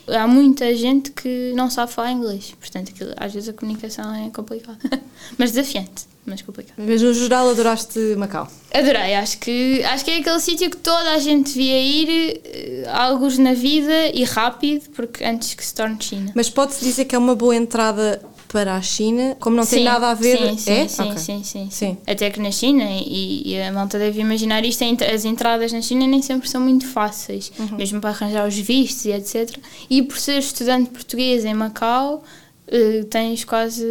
Há muita gente que não sabe falar inglês, portanto, aquilo- às vezes a comunicação é complicada. mas desafiante, mas complicada. Mas no geral adoraste Macau. Adorei, acho que, acho que é aquele sítio que toda a gente devia ir, eh, alguns na vida e rápido, porque antes que se torne China. Mas pode-se dizer que é uma boa entrada para a China, como não tem Sim, nada a ver. Sim, sim, é? sim, Ok. sim, sim, Sim. Até que na China, e, e a malta deve imaginar isto, as entradas na China nem sempre são muito fáceis, Uhum. mesmo para arranjar os vistos e etc. E por ser estudante português em Macau, eh, tens quase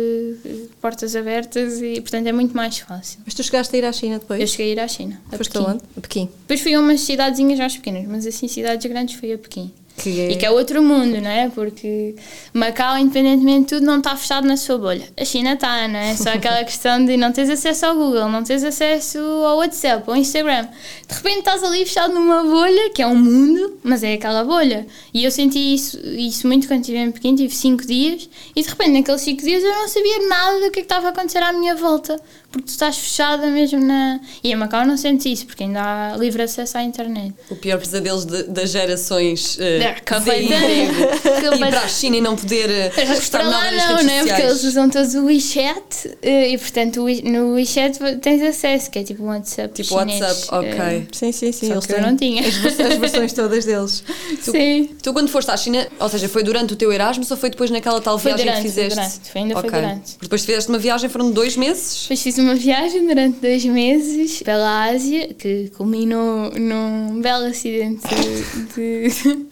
eh, portas abertas e, portanto, é muito mais fácil. Mas tu chegaste a ir à China depois? Eu cheguei a ir à China. A Foste Pequim. aonde? A Pequim. Depois fui a umas cidadezinhas mais pequenas, mas assim, cidades grandes fui a Pequim. Que é... E que é outro mundo, não é? Porque Macau, independentemente de tudo, não está fechado na sua bolha. A China está, não é? Só aquela questão de não teres acesso ao Google, não teres acesso ao WhatsApp, ao Instagram. De repente estás ali fechado numa bolha, que é um mundo, mas é aquela bolha. E eu senti isso, isso muito quando estive em Pequim, tive cinco dias, e de repente naqueles cinco dias eu não sabia nada do que é que estava a acontecer à minha volta. Porque tu estás fechada mesmo na. E em Macau não sentes isso, porque ainda há livre acesso à internet. O pior pesadelo de- das gerações uh, É, e ir para a China e não poder uh, postar Para nada lá nas não, redes né? Porque eles usam todos o WeChat eh, e, portanto, no WeChat tens acesso, que é tipo um WhatsApp. Tipo chinês. WhatsApp, Eh, ok. Sim, sim, sim. Só eles que eu não tinha. As, vers- as versões todas deles. Sim. Tu quando foste à China, ou seja, foi durante o teu Erasmus ou foi depois naquela tal Foi viagem durante, que foi fizeste? durante, foi- ainda foi Ok. durante. Porque Depois fizeste uma viagem, foram dois meses? Depois fiz uma viagem durante dois meses pela Ásia, que culminou num belo acidente de, de,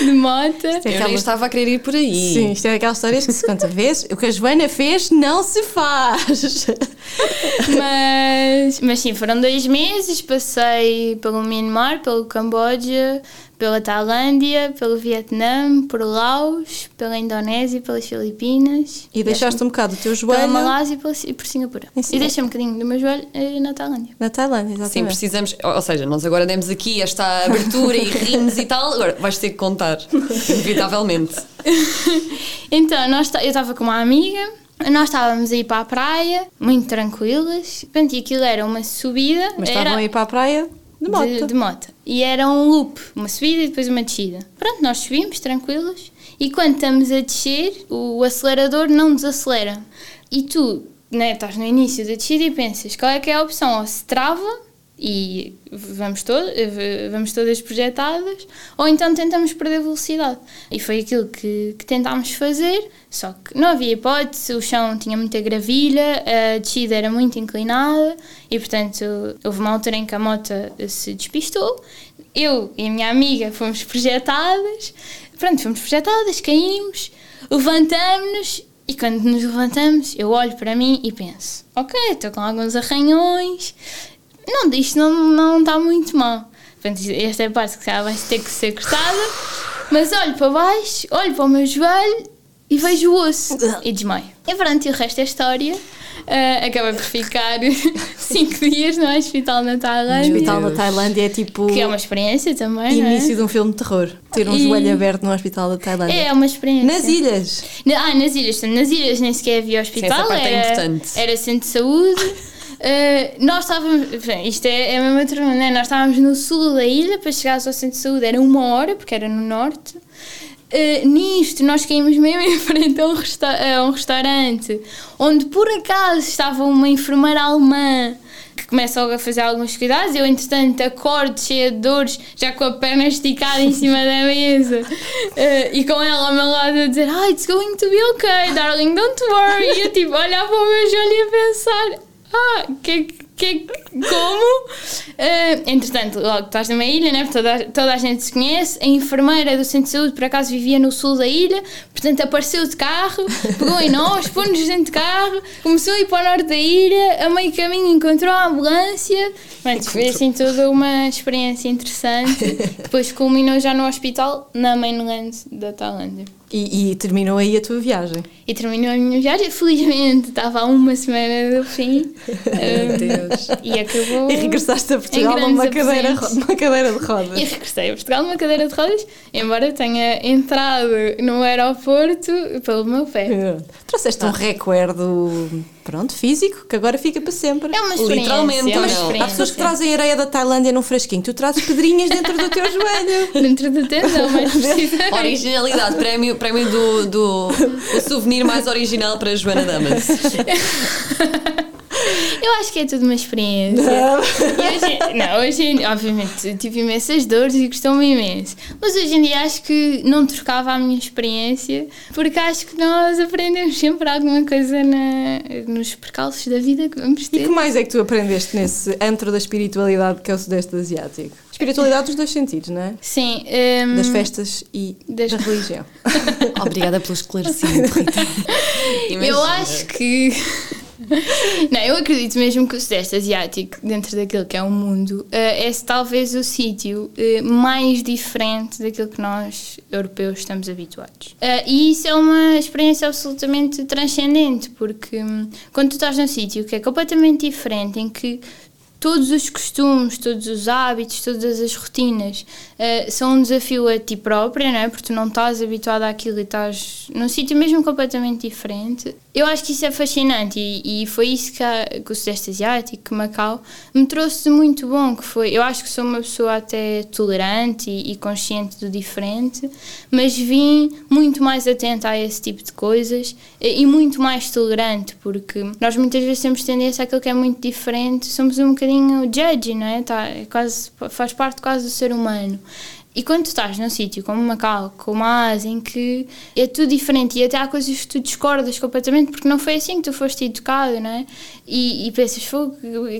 de moto. É Eu nem estava a querer ir por aí. Sim, isto é aquelas histórias que se conta. Vês? O que a Joana fez não se faz. Mas, mas sim, foram dois meses. Passei pelo Myanmar, pelo Camboja, pela Tailândia, pelo Vietnã, por Laos, pela Indonésia, pelas Filipinas. E deixaste um bocado o teu Pela joelho Malásia e pela- e por Singapura. E deixei um bocadinho do meu joelho eh, na Tailândia. na Tailândia, Sim, exatamente. precisamos, ou seja, nós agora demos aqui esta abertura e rimos e tal, agora vais ter que contar, inevitavelmente. Então, nós, ta- eu estava com uma amiga, nós estávamos a ir para a praia, muito tranquilas. Portanto, e aquilo era uma subida. Mas era estavam a ir para a praia de moto. De, de moto. E era um loop, uma subida e depois uma descida. Pronto, nós subimos tranquilos e quando estamos a descer, o acelerador não desacelera. E tu, né, estás no início da descida e pensas qual é que é a opção? Ou se trava e vamos, to vamos todas projetadas, ou então tentamos perder velocidade. E foi aquilo que, que tentámos fazer, só que não havia hipótese, o chão tinha muita gravilha, a descida era muito inclinada e, portanto, houve uma altura em que a moto se despistou. Eu e a minha amiga fomos projetadas, pronto, fomos projetadas, caímos, levantamos-nos e quando nos levantamos, eu olho para mim e penso: ok, estou com alguns arranhões, não, isto não, não está muito mal. Portanto, esta é a parte que já vai ter que ser cortada, mas olho para baixo, olho para o meu joelho e vejo o osso e desmaio. E pronto, e o resto é história. Uh, acabei por ficar 5 dias no hospital na O Tailândia. hospital na. Tailândia é tipo Que é uma experiência também, é? início de um filme de terror. Ter um E- joelho aberto no hospital da Tailândia. É uma experiência. Nas ilhas. Na- Ah, nas ilhas. Portanto, Nas ilhas nem sequer havia hospital. essa parte é era, importante. Era centro de saúde. Uh, nós estávamos. bem, Isto é, é a mesma turma, né? Nós estávamos no sul da ilha. Para chegar ao centro de saúde era uma hora, porque era no norte. Uh, nisto, nós caímos mesmo em frente a um, resta a um restaurante onde por acaso estava uma enfermeira alemã que começa logo a fazer alguns cuidados. Eu, entretanto, acordo cheia de dores, já com a perna esticada em cima da mesa uh, e com ela ao meu lado a dizer: Ah, it's going to be okay, darling, don't worry. E eu, tipo, olhar para o meu joelho e a pensar: Ah, que, que, como? Uh, entretanto, logo estás numa ilha, né? toda, toda a gente se conhece. A enfermeira do centro de saúde, por acaso, vivia no sul da ilha, portanto, apareceu de carro, pegou em nós, pôs-nos dentro de carro, começou a ir para o norte da ilha, a meio caminho encontrou a ambulância. Mas foi assim toda uma experiência interessante. Depois culminou já no hospital, na mainland da Tailândia. E, e terminou aí a tua viagem. E terminou a minha viagem. Felizmente estava há uma semana do fim. Meu Deus. E acabou. E regressaste a Portugal numa cadeira, numa cadeira de rodas. E regressei a Portugal numa cadeira de rodas, embora tenha entrado no aeroporto pelo meu pé. Trouxeste um recuerdo, pronto, físico, que agora fica para sempre. É uma experiência. Literalmente, é uma não? experiência. Há pessoas que trazem areia da Tailândia num frasquinho, tu trazes pedrinhas dentro do teu joelho. Dentro da tenda, mais precisamente. Originalidade, prémio, prémio do, do o souvenir mais original para Joana Damas. Eu acho que é tudo uma experiência. E hoje, não, hoje, em dia, obviamente, tive imensas dores e gostou-me imenso. Mas hoje em dia acho que não trocava a minha experiência, porque acho que nós aprendemos sempre alguma coisa na, nos percalços da vida que vamos E ter. que mais é que tu aprendeste nesse antro da espiritualidade que é o Sudeste Asiático? Espiritualidade dos dois sentidos, não é? Sim. hum, Das festas e das- da religião. Obrigada pelo esclarecimento, Rita. Eu Imagina. acho que. Não, eu acredito mesmo que o Sudeste Asiático, dentro daquilo que é o mundo, eh, é talvez o sítio eh, mais diferente daquilo que nós, europeus, estamos habituados. Eh, E isso é uma experiência absolutamente transcendente, porque hum, quando tu estás num sítio que é completamente diferente, em que todos os costumes, todos os hábitos, todas as rotinas uh, são um desafio a ti própria, não é? Porque tu não estás habituada àquilo e estás num sítio mesmo completamente diferente. Eu acho que isso é fascinante e, e foi isso que, a, que o Sudeste Asiático, que Macau, me trouxe de muito bom, que foi, eu acho que sou uma pessoa até tolerante e, e consciente do diferente, mas vim muito mais atenta a esse tipo de coisas e, e muito mais tolerante, porque nós muitas vezes temos tendência àquilo que é muito diferente, somos um bocadinho judgy, não é? Tá, é quase, faz parte quase do ser humano. E quando tu estás num sítio como Macau, como a Ásia, em que é tudo diferente e até há coisas que tu discordas completamente porque não foi assim que tu foste educado, não é? E, e pensas, o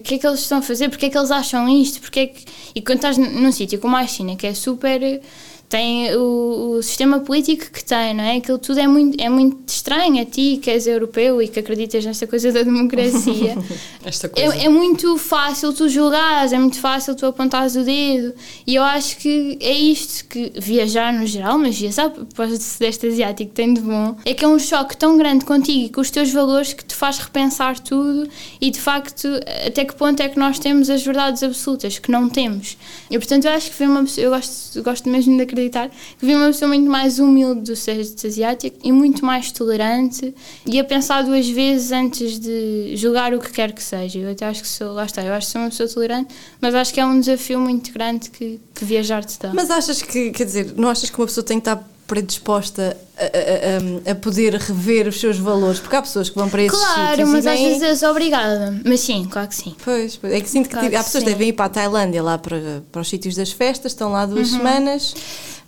que é que eles estão a fazer? Porque é que eles acham isto? Porque é que... E quando estás num sítio como a China, que é super tem o, o, sistema político que tem, não é? Aquilo tudo é muito, é muito estranho a ti, que és europeu e que acreditas nesta coisa da democracia. Esta coisa. É, é, muito fácil tu julgares, é muito fácil tu apontares o dedo. E eu acho que é isto que viajar no geral, mas viajar para o Sudeste Asiático tem de bom, é que é um choque tão grande contigo e com os teus valores que te faz repensar tudo e de facto até que ponto é que nós temos as verdades absolutas, que não temos. E portanto eu acho que foi uma eu gosto, gosto mesmo de acreditar que vi uma pessoa muito mais humilde do Sudeste Asiático e muito mais tolerante e a pensar duas vezes antes de julgar o que quer que seja. Eu até acho que sou, lá está, eu acho que sou uma pessoa tolerante, mas acho que é um desafio muito grande que, que viajar te dá. Mas achas que, quer dizer, não achas que uma pessoa tem que estar predisposta a, a, a, poder rever os seus valores, porque há pessoas que vão para esses claro, sítios. Claro, mas às vezes és obrigada. Mas sim, claro que sim. Pois, é que sinto claro que, que, há pessoas que devem ir para a Tailândia, lá para, para os sítios das festas, estão lá duas uhum. semanas,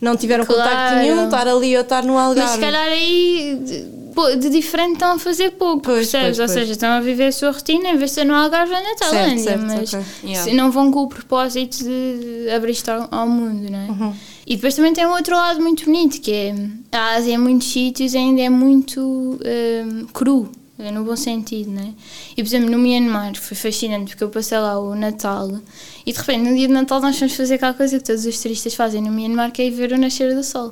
não tiveram claro. contacto nenhum, estar ali ou estar no Algarve. Mas se calhar aí de, diferente estão a fazer pouco, pois, percebes? Pois, pois. Ou seja, estão a viver a sua rotina em vez de ser no Algarve ou na Tailândia, certo, certo, mas okay. yeah. não vão com o propósito de abrir-se ao, ao, mundo, não é? Uhum. E depois também tem um outro lado muito bonito, que é a Ásia em muitos sítios ainda é muito um, cru, no bom sentido, né? E por exemplo, no Myanmar foi fascinante porque eu passei lá o Natal e de repente no dia de Natal nós fomos fazer aquela coisa que todos os turistas fazem no Myanmar, que é ir ver o nascer do sol.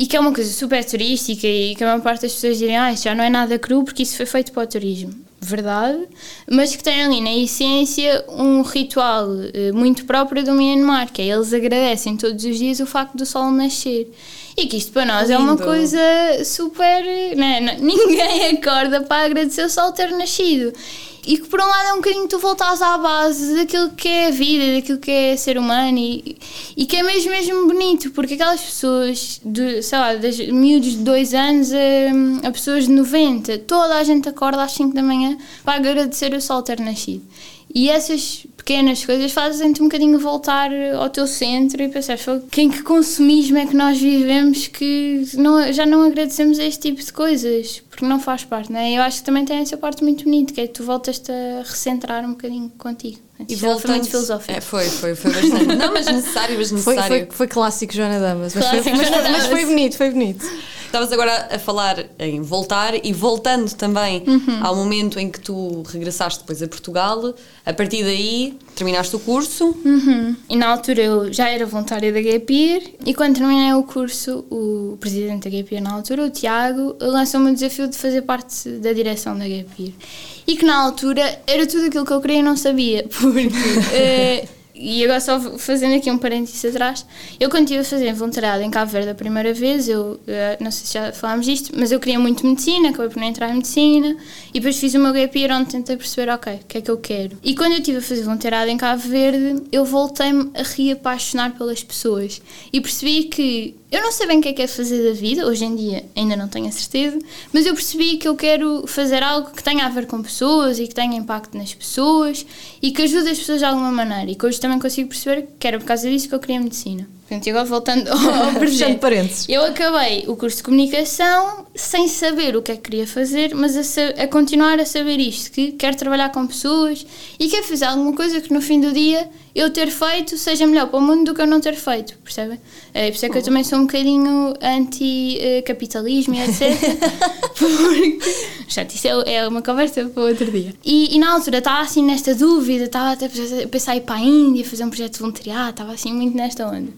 E que é uma coisa super turística e que a maior parte das pessoas dizem, ah, isso já não é nada cru porque isso foi feito para o turismo verdade, mas que tem ali na essência um ritual uh, muito próprio do Myanmar, que é eles agradecem todos os dias o facto do sol nascer. E que isto para nós Lindo. é uma coisa super. Né? Ninguém acorda para agradecer o sol ter nascido. E que por um lado é um bocadinho tu voltares à base daquilo que é a vida, daquilo que é ser humano e, e que é mesmo, mesmo bonito, porque aquelas pessoas, de, sei lá, das miúdos de 2 anos a, a pessoas de 90, toda a gente acorda às 5 da manhã para agradecer o sol ter nascido. E essas pequenas coisas fazem-te um bocadinho voltar ao teu centro e pensar, quem que consumismo é que nós vivemos que não, já não agradecemos a este tipo de coisas, porque não faz parte, não é? Eu acho que também tem essa parte muito bonita, que é que tu voltas-te a recentrar um bocadinho contigo. E voltando, foi muito filosófico. É, foi, foi, foi bastante. não, mas necessário, mas necessário. Foi, foi, foi clássico Joana Damas, mas, clássico, foi, mas, mas foi bonito, foi bonito. Estavas agora a falar em voltar e voltando também uhum. ao momento em que tu regressaste depois a Portugal, a partir daí terminaste o curso. Uhum. E na altura eu já era voluntária da Gapir e quando terminei o curso, o presidente da Gapir na altura, o Tiago, lançou-me o desafio de fazer parte da direção da Gapir. E que na altura era tudo aquilo que eu queria e não sabia, porque. E agora só fazendo aqui um parênteses atrás, eu quando estive a fazer voluntariado em Cabo Verde a primeira vez, eu eh, não sei se já falámos disto, mas eu queria muito medicina, acabei por não entrar em medicina e depois fiz o meu gap year onde tentei perceber, ok, o que é que eu quero. E quando eu estive a fazer voluntariado em Cabo Verde, eu voltei-me a reapaixonar pelas pessoas e percebi que eu não sei bem o que é que é fazer da vida, hoje em dia ainda não tenho a certeza, mas eu percebi que eu quero fazer algo que tenha a ver com pessoas e que tenha impacto nas pessoas e que ajude as pessoas de alguma maneira e que hoje também consigo perceber que era por causa disso que eu queria medicina. Portanto, agora voltando ao projeto. parênteses. Eu acabei o curso de comunicação sem saber o que é que queria fazer, mas a, a, continuar a saber isto, que quero trabalhar com pessoas e quero fazer alguma coisa que no fim do dia eu ter feito seja melhor para o mundo do que eu não ter feito, percebem? É, por isso é que eu também sou um bocadinho anti-capitalismo e etc. porque, chato, isso é, é, uma conversa para outro dia. E, e na altura estava assim nesta dúvida, estava até a pensar em ir para a Índia, fazer um projeto de voluntariado, estava assim muito nesta onda.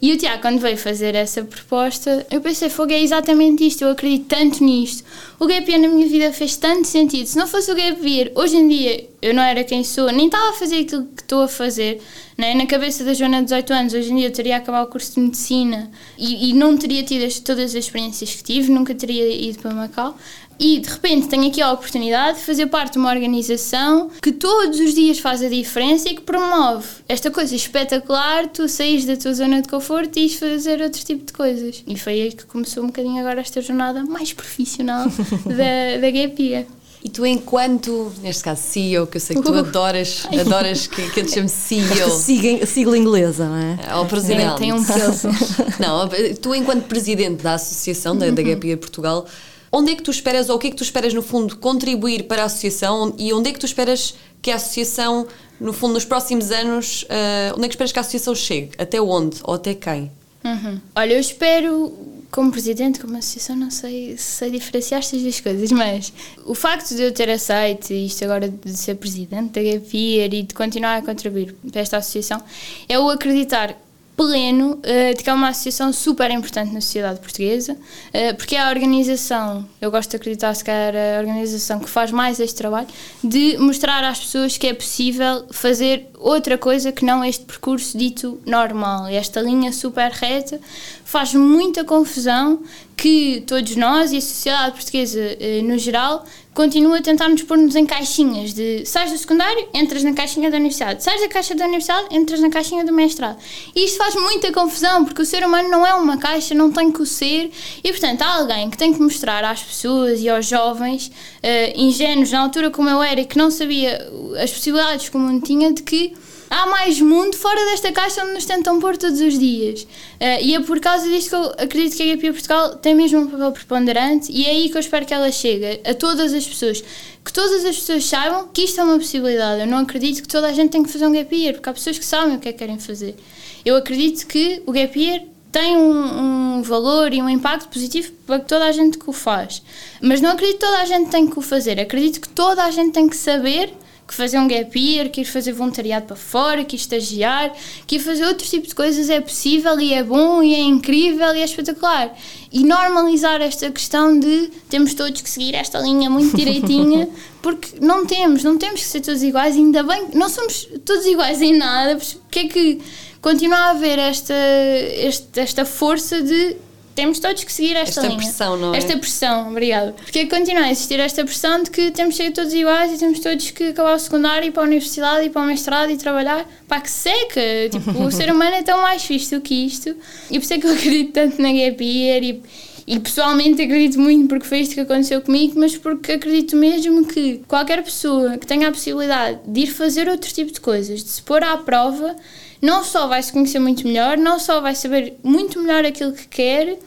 E o Tiago, quando veio fazer essa proposta, eu pensei, fogo, é exatamente isto, eu acredito tanto nisto. O gap year na minha vida fez tanto sentido. Se não fosse o gap year, hoje em dia eu não era quem sou, nem estava a fazer aquilo que estou a fazer. Né? Na cabeça da Joana de 18 anos, hoje em dia eu teria acabado o curso de medicina e, e não teria tido as, todas as experiências que tive, nunca teria ido para Macau. E de repente tenho aqui a oportunidade de fazer parte de uma organização que todos os dias faz a diferença e que promove esta coisa espetacular, tu saís da tua zona de conforto e ires fazer outro tipo de coisas. E foi aí que começou um bocadinho agora esta jornada mais profissional da, da GAPIA. E tu, enquanto, neste caso, CEO, que eu sei que tu uh. adoras, adoras que, que eu te chame CEO. Sigla, sigla inglesa, não é? Ao presidente. É, tem um peso. não, tu, enquanto presidente da associação, da, da Gap Year Portugal, onde é que tu esperas, ou o que é que tu esperas, no fundo, contribuir para a associação e onde é que tu esperas que a associação, no fundo, nos próximos anos, uh, onde é que esperas que a associação chegue? Até onde? Ou até quem? Uhum. Olha, eu espero, como presidente, como associação, não sei, sei diferenciar estas duas coisas, mas o facto de eu ter aceito isto agora de ser presidente da GAPIR e de continuar a contribuir para esta associação é o acreditar pleno uh, de que é uma associação super importante na sociedade portuguesa, uh, porque é a organização, eu gosto de acreditar se calhar a organização que faz mais este trabalho, de mostrar às pessoas que é possível fazer outra coisa que não este percurso dito normal. Esta linha super reta faz muita confusão que todos nós e a sociedade portuguesa uh, no geral continua a tentar nos pôr-nos em caixinhas de sais do secundário, entras na caixinha da universidade, sais da caixa da universidade, entras na caixinha do mestrado. E isto faz muita confusão, porque o ser humano não é uma caixa, não tem que o ser, e portanto há alguém que tem que mostrar às pessoas e aos jovens, uh, ingênuos na altura como eu era, que não sabia as possibilidades que o mundo tinha, de que há mais mundo fora desta caixa onde nos tentam pôr todos os dias. Uh, e é por causa disto que eu acredito que a GPA Portugal tem mesmo um papel preponderante e é aí que eu espero que ela chegue a todas as pessoas. Que todas as pessoas saibam que isto é uma possibilidade. Eu não acredito que toda a gente tem que fazer um gap year, porque há pessoas que sabem o que é que querem fazer. Eu acredito que o gap year tem um, um, valor e um impacto positivo para toda a gente que o faz. Mas não acredito que toda a gente tem que o fazer. Acredito que toda a gente tem que saber que fazer um gap year, que ir fazer voluntariado para fora, que ir estagiar, que ir fazer outro tipo de coisas é possível e é bom e é incrível e é espetacular. E normalizar esta questão de temos todos que seguir esta linha muito direitinha, porque não temos, não temos que ser todos iguais, ainda bem, não somos todos iguais em nada, porque é que continua a haver esta, esta, esta força de temos todos que seguir esta, esta linha. pressão, não é? Esta pressão, obrigada. Porque continua a existir esta pressão de que temos que ser todos iguais e temos todos que acabar o secundário, ir para a universidade, ir para o mestrado e trabalhar. Pá, que seca! Tipo, o ser humano é tão mais fixe do que isto. E por isso é que eu acredito tanto na gap year e, e pessoalmente acredito muito porque foi isto que aconteceu comigo, mas porque acredito mesmo que qualquer pessoa que tenha a possibilidade de ir fazer outro tipo de coisas, de se pôr à prova, não só vai se conhecer muito melhor, não só vai saber muito melhor aquilo que quer,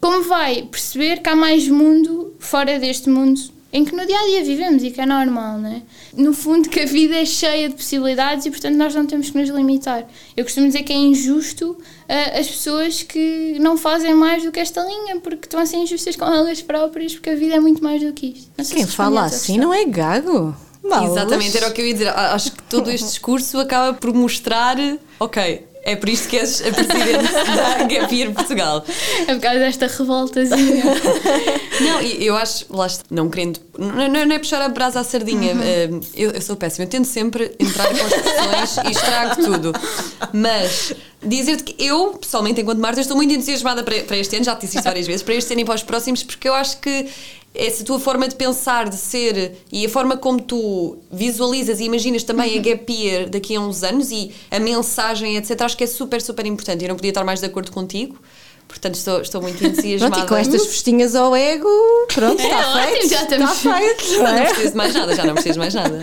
como vai perceber que há mais mundo fora deste mundo em que no dia a dia vivemos e que é normal, não é? No fundo, que a vida é cheia de possibilidades e, portanto, nós não temos que nos limitar. Eu costumo dizer que é injusto uh, as pessoas que não fazem mais do que esta linha, porque estão a ser injustas com elas próprias, porque a vida é muito mais do que isto. Quem fala assim não é gago. Exatamente, era o que eu ia dizer. Acho que todo este discurso acaba por mostrar, ok, é por isto que és a presidente da Gap Year Portugal. É por causa desta revoltazinha. não, eu acho, lá está, não querendo, não, não é puxar a brasa à sardinha. Uhum. Eh, eu, eu, sou péssima, eu tento sempre entrar com as discussões e estrago tudo. Mas dizer-te que eu, pessoalmente, enquanto Marta, estou muito entusiasmada para, para este ano, já te disse isto várias vezes, para este ano e para os próximos, porque eu acho que essa tua forma de pensar, de ser e a forma como tu visualizas e imaginas também uhum. a gap year daqui a uns anos e a mensagem, etc., acho que é super, super importante. Eu não podia estar mais de acordo contigo. Portanto, estou, estou muito entusiasmada. Pronto, e com estas festinhas ao ego, pronto, é, está feito. Ótimo, já estamos está feito. Não, é? não preciso de mais nada, já não preciso de mais nada.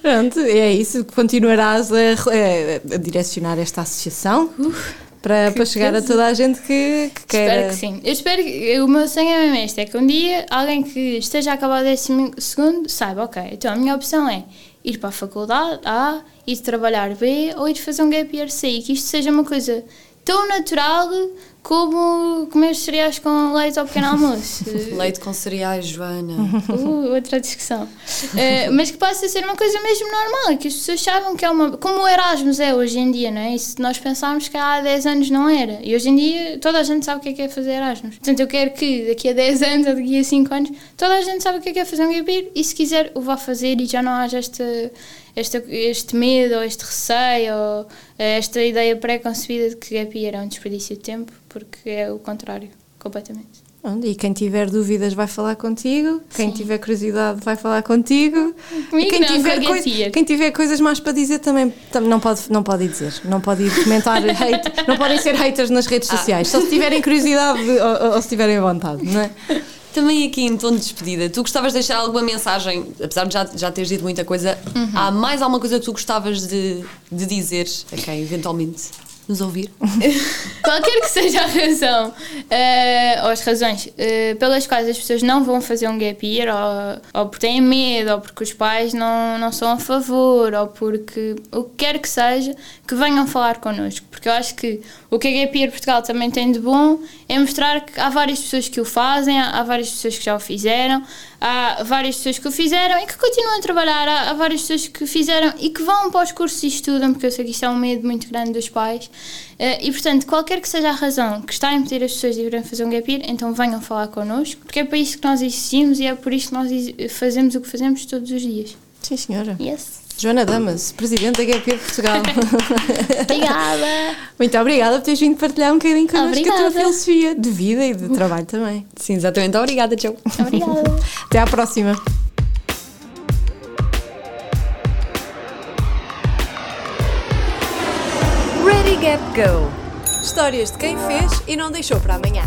Pronto, é isso. Continuarás a, a, a direcionar esta associação. Uf para, para chegar a toda a gente que, que quer. Espero que sim. Eu espero que o meu sonho é mesmo este: é que um dia alguém que esteja a acabar o décimo segundo saiba, ok, então a minha opção é ir para a faculdade A, ir trabalhar B ou ir fazer um gap year C e que isto seja uma coisa tão natural como comer cereais com leite ao pequeno almoço. Leite com cereais, Joana. Uh, outra discussão. Uh, mas que passa a ser uma coisa mesmo normal, que as pessoas sabem que é uma. Como o Erasmus é hoje em dia, não é? E se nós pensarmos que há 10 anos não era. E hoje em dia toda a gente sabe o que é, que é fazer Erasmus. Portanto, eu quero que daqui a 10 anos ou daqui a 5 anos toda a gente sabe o que é, que é fazer um year e se quiser o vá fazer e já não haja este, este, este medo ou este receio ou esta ideia pré-concebida de que gap year é um desperdício de tempo, porque é o contrário, completamente. E quem tiver dúvidas vai falar contigo, quem Sim. tiver curiosidade vai falar contigo. Comigo quem, não, tiver coi quem tiver coisas mais para dizer também não pode, não pode ir dizer, não pode ir comentar hate, não podem ser haters nas redes ah. sociais, só se tiverem curiosidade ou, ou se tiverem vontade, não é? Também aqui em tom de despedida, tu gostavas de deixar alguma mensagem, apesar de já, já teres dito muita coisa, uhum. há mais alguma coisa que tu gostavas de, de dizer a quem eventualmente nos ouvir. Qualquer que seja a razão, uh, ou as razões uh, pelas quais as pessoas não vão fazer um gap year, ou, ou porque têm medo, ou porque os pais não, não são a favor, ou porque o que quer que seja, que venham falar connosco. Porque eu acho que o que a Gap Year Portugal também tem de bom é mostrar que há várias pessoas que o fazem, há, há várias pessoas que já o fizeram, há várias pessoas que o fizeram e que continuam a trabalhar, há, há, várias pessoas que fizeram e que vão para os cursos e estudam, porque eu sei que isto é um medo muito grande dos pais. Uh, e portanto, qualquer que seja a razão que está a impedir as pessoas de irem fazer um gap year, então venham falar connosco, porque é para isso que nós existimos e é por isso que nós fazemos o que fazemos todos os dias. Sim, senhora. Yes. Joana Damas, Presidente da GP Portugal. obrigada. Muito obrigada por teres vindo partilhar um bocadinho connosco a tua filosofia de vida e de trabalho também. Sim, exatamente. Obrigada, tchau. Obrigada. Até à próxima. Ready, Gap, Go! Histórias de quem fez e não deixou para amanhã.